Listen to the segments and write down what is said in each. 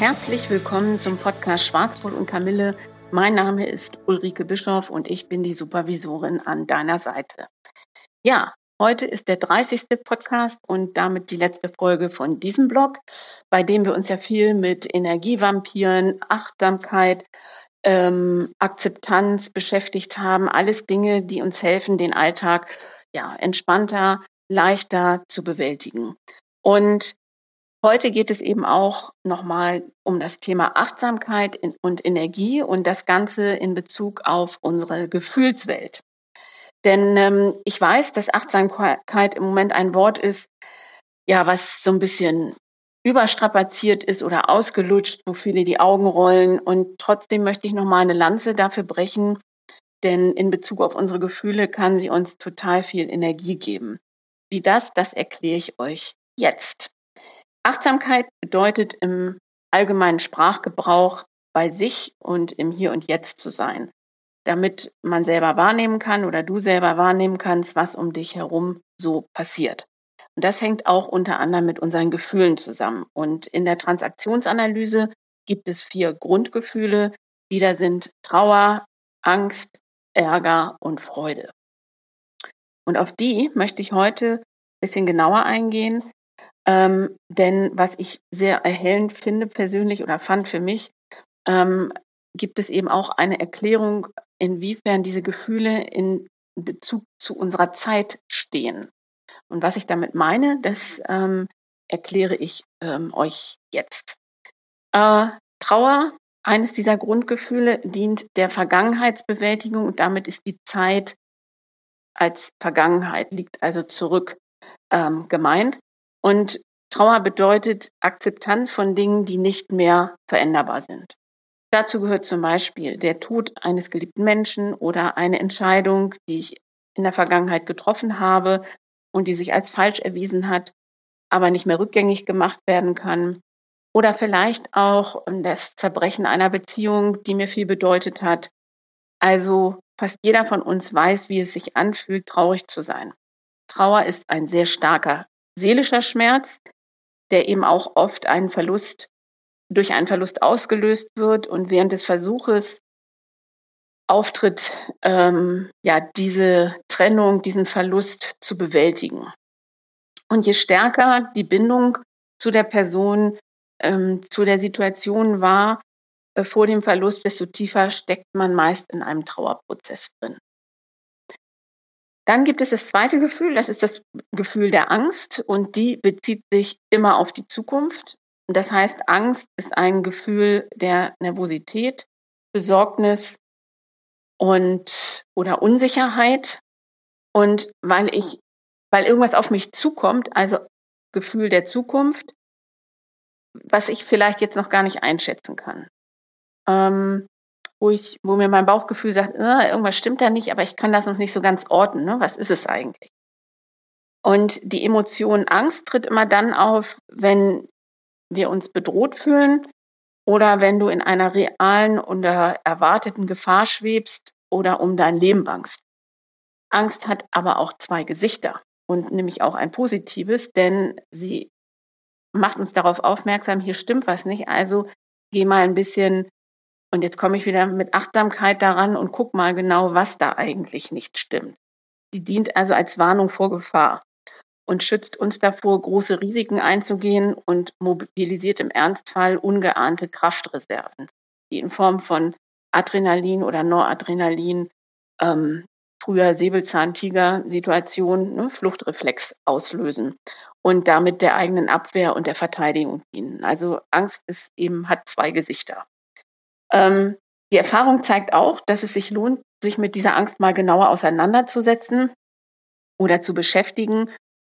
Herzlich willkommen zum Podcast Schwarzbrot und Kamille. Mein Name ist Ulrike Bischof und ich bin die Supervisorin an deiner Seite. Ja, heute ist der 30. Podcast und damit die letzte Folge von diesem Blog, bei dem wir uns ja viel mit Energievampiren, Achtsamkeit, ähm, Akzeptanz beschäftigt haben. Alles Dinge, die uns helfen, den Alltag ja, entspannter, leichter zu bewältigen. Und Heute geht es eben auch nochmal um das Thema Achtsamkeit und Energie und das Ganze in Bezug auf unsere Gefühlswelt. Denn ähm, ich weiß, dass Achtsamkeit im Moment ein Wort ist, ja, was so ein bisschen überstrapaziert ist oder ausgelutscht, wo viele die Augen rollen. Und trotzdem möchte ich nochmal eine Lanze dafür brechen, denn in Bezug auf unsere Gefühle kann sie uns total viel Energie geben. Wie das, das erkläre ich euch jetzt. Achtsamkeit bedeutet im allgemeinen Sprachgebrauch bei sich und im Hier und Jetzt zu sein, damit man selber wahrnehmen kann oder du selber wahrnehmen kannst, was um dich herum so passiert. Und das hängt auch unter anderem mit unseren Gefühlen zusammen. Und in der Transaktionsanalyse gibt es vier Grundgefühle, die da sind Trauer, Angst, Ärger und Freude. Und auf die möchte ich heute ein bisschen genauer eingehen, ähm, denn was ich sehr erhellend finde persönlich oder fand für mich, ähm, gibt es eben auch eine Erklärung, inwiefern diese Gefühle in Bezug zu unserer Zeit stehen. Und was ich damit meine, das ähm, erkläre ich ähm, euch jetzt. Äh, Trauer, eines dieser Grundgefühle, dient der Vergangenheitsbewältigung und damit ist die Zeit als Vergangenheit, liegt also zurück ähm, gemeint. Und Trauer bedeutet Akzeptanz von Dingen, die nicht mehr veränderbar sind. Dazu gehört zum Beispiel der Tod eines geliebten Menschen oder eine Entscheidung, die ich in der Vergangenheit getroffen habe und die sich als falsch erwiesen hat, aber nicht mehr rückgängig gemacht werden kann. Oder vielleicht auch das Zerbrechen einer Beziehung, die mir viel bedeutet hat. Also fast jeder von uns weiß, wie es sich anfühlt, traurig zu sein. Trauer ist ein sehr starker seelischer Schmerz, der eben auch oft einen Verlust durch einen Verlust ausgelöst wird und während des Versuches auftritt, ähm, ja, diese Trennung, diesen Verlust zu bewältigen. Und je stärker die Bindung zu der Person, ähm, zu der Situation war äh, vor dem Verlust, desto tiefer steckt man meist in einem Trauerprozess drin. Dann gibt es das zweite Gefühl, das ist das Gefühl der Angst und die bezieht sich immer auf die Zukunft. Das heißt, Angst ist ein Gefühl der Nervosität, Besorgnis und oder Unsicherheit. Und weil ich, weil irgendwas auf mich zukommt, also Gefühl der Zukunft, was ich vielleicht jetzt noch gar nicht einschätzen kann. Ähm, wo ich, wo mir mein Bauchgefühl sagt, äh, irgendwas stimmt da nicht, aber ich kann das noch nicht so ganz orten. Ne? Was ist es eigentlich? Und die Emotion Angst tritt immer dann auf, wenn wir uns bedroht fühlen oder wenn du in einer realen oder erwarteten Gefahr schwebst oder um dein Leben bangst. Angst hat aber auch zwei Gesichter und nämlich auch ein positives, denn sie macht uns darauf aufmerksam, hier stimmt was nicht, also geh mal ein bisschen und jetzt komme ich wieder mit Achtsamkeit daran und guck mal genau, was da eigentlich nicht stimmt. Sie dient also als Warnung vor Gefahr und schützt uns davor, große Risiken einzugehen und mobilisiert im Ernstfall ungeahnte Kraftreserven, die in Form von Adrenalin oder Noradrenalin, ähm, früher Säbelzahntiger-Situation, ne, Fluchtreflex auslösen und damit der eigenen Abwehr und der Verteidigung dienen. Also Angst ist eben, hat zwei Gesichter. Ähm, die Erfahrung zeigt auch, dass es sich lohnt, sich mit dieser Angst mal genauer auseinanderzusetzen oder zu beschäftigen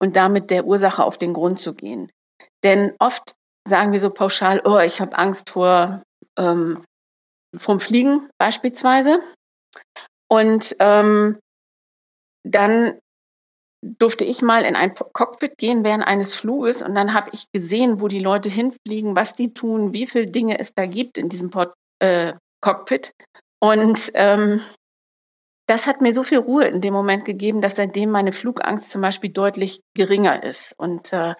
und damit der Ursache auf den Grund zu gehen. Denn oft sagen wir so pauschal, oh, ich habe Angst vor ähm, vom Fliegen beispielsweise. Und ähm, dann durfte ich mal in ein Cockpit gehen während eines Fluges und dann habe ich gesehen, wo die Leute hinfliegen, was die tun, wie viele Dinge es da gibt in diesem Port, äh, Cockpit. Und ähm, das hat mir so viel Ruhe in dem Moment gegeben, dass seitdem meine Flugangst zum Beispiel deutlich geringer ist und äh,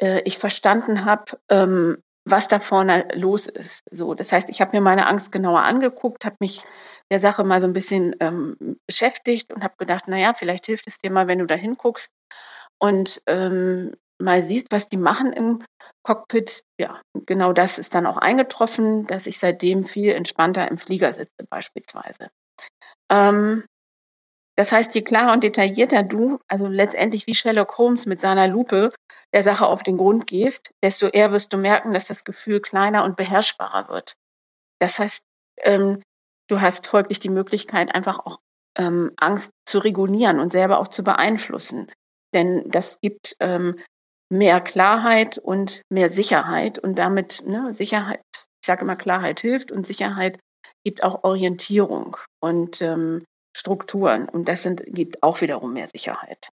äh ich verstanden habe, ähm, was da vorne los ist. So, das heißt, ich habe mir meine Angst genauer angeguckt, habe mich der Sache mal so ein bisschen ähm, beschäftigt und habe gedacht, na ja, vielleicht hilft es dir mal, wenn du da hinguckst und ähm, mal siehst, was die machen im Cockpit. Ja, genau das ist dann auch eingetroffen, dass ich seitdem viel entspannter im Flieger sitze beispielsweise. Ähm, das heißt, je klarer und detaillierter du, also letztendlich wie Sherlock Holmes mit seiner Lupe der Sache auf den Grund gehst, desto eher wirst du merken, dass das Gefühl kleiner und beherrschbarer wird. Das heißt, ähm, du hast folglich die Möglichkeit, einfach auch ähm, Angst zu regulieren und selber auch zu beeinflussen. Denn das gibt ähm, mehr Klarheit und mehr Sicherheit und damit ne, Sicherheit, ich sage immer, Klarheit hilft und Sicherheit gibt auch Orientierung und ähm, Strukturen und das sind, gibt auch wiederum mehr Sicherheit.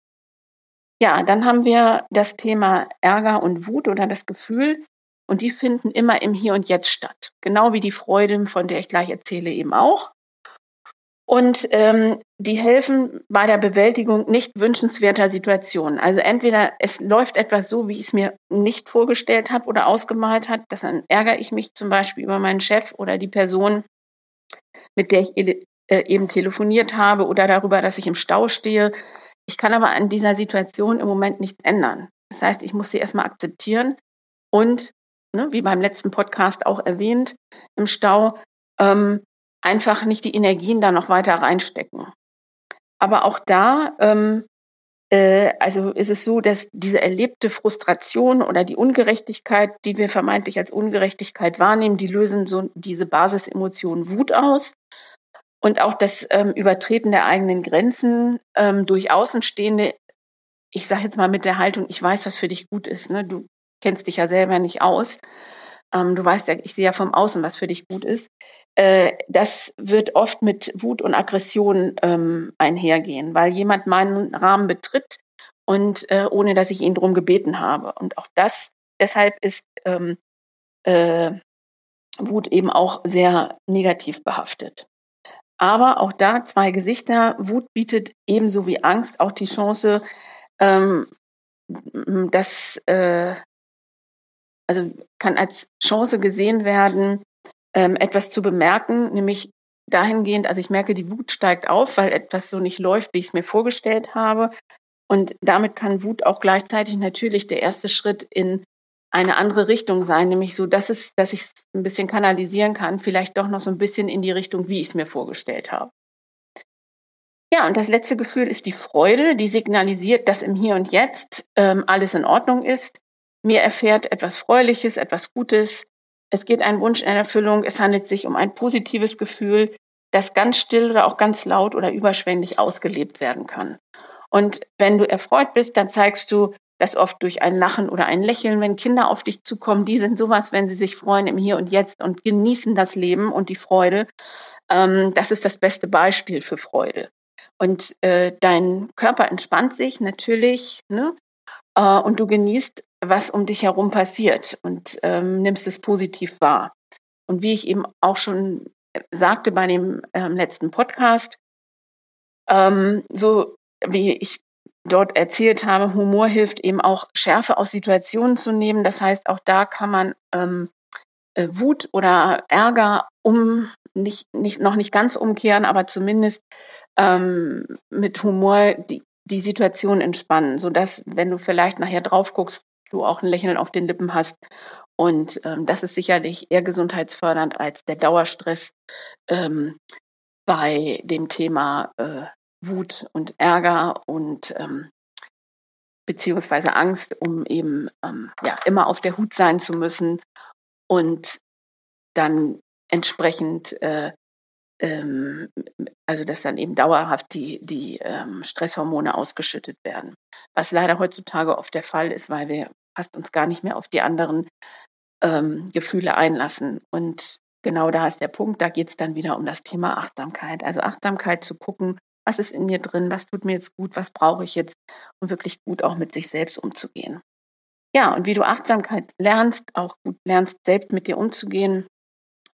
Ja, dann haben wir das Thema Ärger und Wut oder das Gefühl und die finden immer im Hier und Jetzt statt. Genau wie die Freude, von der ich gleich erzähle, eben auch. Und ähm, die helfen bei der Bewältigung nicht wünschenswerter Situationen. Also entweder es läuft etwas so, wie ich es mir nicht vorgestellt habe oder ausgemalt hat, dann ärgere ich mich zum Beispiel über meinen Chef oder die Person, mit der ich äh, eben telefoniert habe oder darüber, dass ich im Stau stehe. Ich kann aber an dieser Situation im Moment nichts ändern. Das heißt, ich muss sie erstmal akzeptieren und, ne, wie beim letzten Podcast auch erwähnt, im Stau ähm, einfach nicht die Energien da noch weiter reinstecken. Aber auch da, ähm, äh, also ist es so, dass diese erlebte Frustration oder die Ungerechtigkeit, die wir vermeintlich als Ungerechtigkeit wahrnehmen, die lösen so diese Basisemotion Wut aus. Und auch das ähm, Übertreten der eigenen Grenzen ähm, durch Außenstehende, ich sage jetzt mal mit der Haltung, ich weiß, was für dich gut ist. Ne? Du kennst dich ja selber nicht aus. Ähm, du weißt ja, ich sehe ja vom Außen, was für dich gut ist. Äh, das wird oft mit Wut und Aggression ähm, einhergehen, weil jemand meinen Rahmen betritt und äh, ohne dass ich ihn darum gebeten habe. Und auch das, deshalb ist ähm, äh, Wut eben auch sehr negativ behaftet. Aber auch da zwei Gesichter. Wut bietet ebenso wie Angst auch die Chance, ähm, das äh, also kann als Chance gesehen werden, ähm, etwas zu bemerken, nämlich dahingehend, also ich merke, die Wut steigt auf, weil etwas so nicht läuft, wie ich es mir vorgestellt habe. Und damit kann Wut auch gleichzeitig natürlich der erste Schritt in eine andere Richtung sein, nämlich so, dass es, dass ich es ein bisschen kanalisieren kann, vielleicht doch noch so ein bisschen in die Richtung, wie ich es mir vorgestellt habe. Ja, und das letzte Gefühl ist die Freude, die signalisiert, dass im Hier und Jetzt ähm, alles in Ordnung ist. Mir erfährt etwas Freuliches, etwas Gutes. Es geht ein Wunsch in Erfüllung. Es handelt sich um ein positives Gefühl, das ganz still oder auch ganz laut oder überschwänglich ausgelebt werden kann. Und wenn du erfreut bist, dann zeigst du das oft durch ein Lachen oder ein Lächeln, wenn Kinder auf dich zukommen, die sind sowas, wenn sie sich freuen im Hier und Jetzt und genießen das Leben und die Freude. Ähm, das ist das beste Beispiel für Freude. Und äh, dein Körper entspannt sich natürlich, ne? Äh, und du genießt, was um dich herum passiert und ähm, nimmst es positiv wahr. Und wie ich eben auch schon sagte bei dem ähm, letzten Podcast, ähm, so wie ich dort erzählt habe, Humor hilft eben auch Schärfe aus Situationen zu nehmen. Das heißt, auch da kann man ähm, äh, Wut oder Ärger um nicht, nicht, noch nicht ganz umkehren, aber zumindest ähm, mit Humor die, die Situation entspannen, sodass, wenn du vielleicht nachher drauf guckst, du auch ein Lächeln auf den Lippen hast. Und ähm, das ist sicherlich eher gesundheitsfördernd als der Dauerstress ähm, bei dem Thema äh, Wut und Ärger und ähm, beziehungsweise Angst, um eben ähm, ja immer auf der Hut sein zu müssen und dann entsprechend äh, ähm, also dass dann eben dauerhaft die, die ähm, Stresshormone ausgeschüttet werden. Was leider heutzutage oft der Fall ist, weil wir fast uns gar nicht mehr auf die anderen ähm, Gefühle einlassen. Und genau da ist der Punkt, da geht es dann wieder um das Thema Achtsamkeit. Also Achtsamkeit zu gucken, was ist in mir drin, was tut mir jetzt gut, was brauche ich jetzt, um wirklich gut auch mit sich selbst umzugehen. Ja, und wie du Achtsamkeit lernst, auch gut lernst, selbst mit dir umzugehen,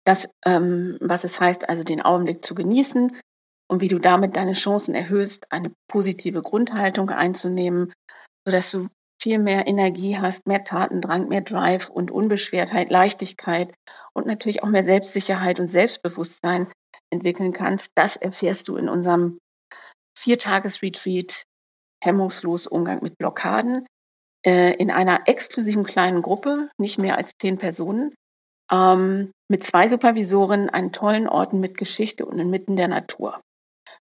das, ähm, was es heißt, also den Augenblick zu genießen und wie du damit deine Chancen erhöhst, eine positive Grundhaltung einzunehmen, sodass du viel mehr Energie hast, mehr Tatendrang, mehr Drive und Unbeschwertheit, Leichtigkeit und natürlich auch mehr Selbstsicherheit und Selbstbewusstsein entwickeln kannst. Das erfährst du in unserem Viertages-Retreat Hemmungslos Umgang mit Blockaden äh, in einer exklusiven kleinen Gruppe, nicht mehr als zehn Personen, ähm, mit zwei Supervisoren an tollen Orten mit Geschichte und inmitten der Natur.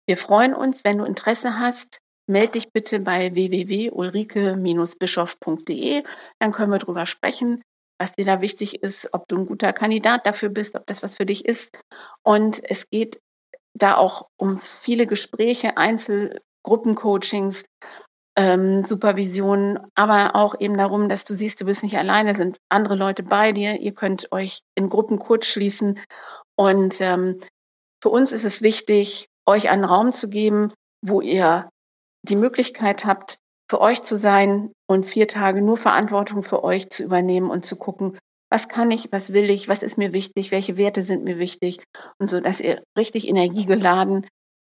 Wir freuen uns, wenn du Interesse hast, melde dich bitte bei www.ulrike-bischof.de. Dann können wir darüber sprechen, was dir da wichtig ist, ob du ein guter Kandidat dafür bist, ob das was für dich ist. Und es geht da auch um viele Gespräche, Einzelgruppencoachings, ähm, Supervision, aber auch eben darum, dass du siehst, du bist nicht alleine, sind andere Leute bei dir. Ihr könnt euch in Gruppen kurz schließen. Und ähm, für uns ist es wichtig, euch einen Raum zu geben, wo ihr die Möglichkeit habt, für euch zu sein und vier Tage nur Verantwortung für euch zu übernehmen und zu gucken, was kann ich, was will ich, was ist mir wichtig, welche Werte sind mir wichtig und so, dass ihr richtig energiegeladen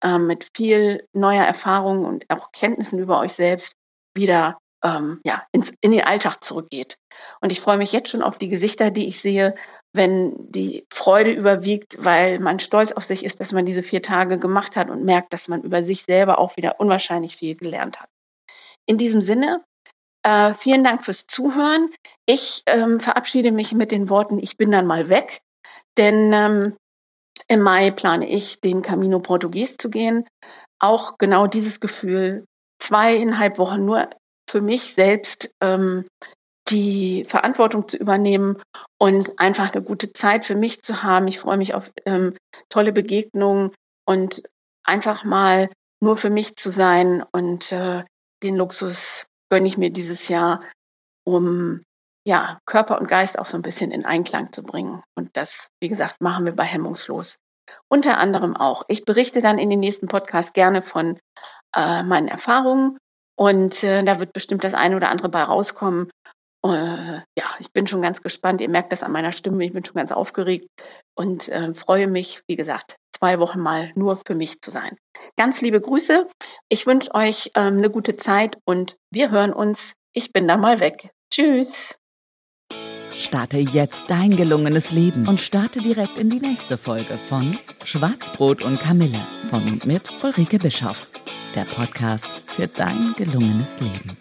äh, mit viel neuer Erfahrung und auch Kenntnissen über euch selbst wieder ähm, ja, ins, in den Alltag zurückgeht. Und ich freue mich jetzt schon auf die Gesichter, die ich sehe, wenn die Freude überwiegt, weil man stolz auf sich ist, dass man diese vier Tage gemacht hat und merkt, dass man über sich selber auch wieder unwahrscheinlich viel gelernt hat. In diesem Sinne, äh, vielen Dank fürs Zuhören. Ich ähm, verabschiede mich mit den Worten, ich bin dann mal weg, denn ähm, im Mai plane ich, den Camino Portugues zu gehen. Auch genau dieses Gefühl, zweieinhalb Wochen nur für mich selbst ähm, die Verantwortung zu übernehmen und einfach eine gute Zeit für mich zu haben. Ich freue mich auf ähm, tolle Begegnungen und einfach mal nur für mich zu sein. Und äh, den Luxus gönne ich mir dieses Jahr, um ja, Körper und Geist auch so ein bisschen in Einklang zu bringen. Und das, wie gesagt, machen wir bei Hemmungslos. Unter anderem auch. Ich berichte dann in den nächsten Podcast gerne von äh, meinen Erfahrungen und äh, da wird bestimmt das eine oder andere bei rauskommen. Äh, ja, ich bin schon ganz gespannt. Ihr merkt das an meiner Stimme. Ich bin schon ganz aufgeregt und äh, freue mich, wie gesagt, zwei Wochen mal nur für mich zu sein. Ganz liebe Grüße. Ich wünsche euch ähm, eine gute Zeit und wir hören uns. Ich bin da mal weg. Tschüss. Starte jetzt dein gelungenes Leben und starte direkt in die nächste Folge von Schwarzbrot und Kamille von und mit Ulrike Bischoff der Podcast für dein gelungenes Leben.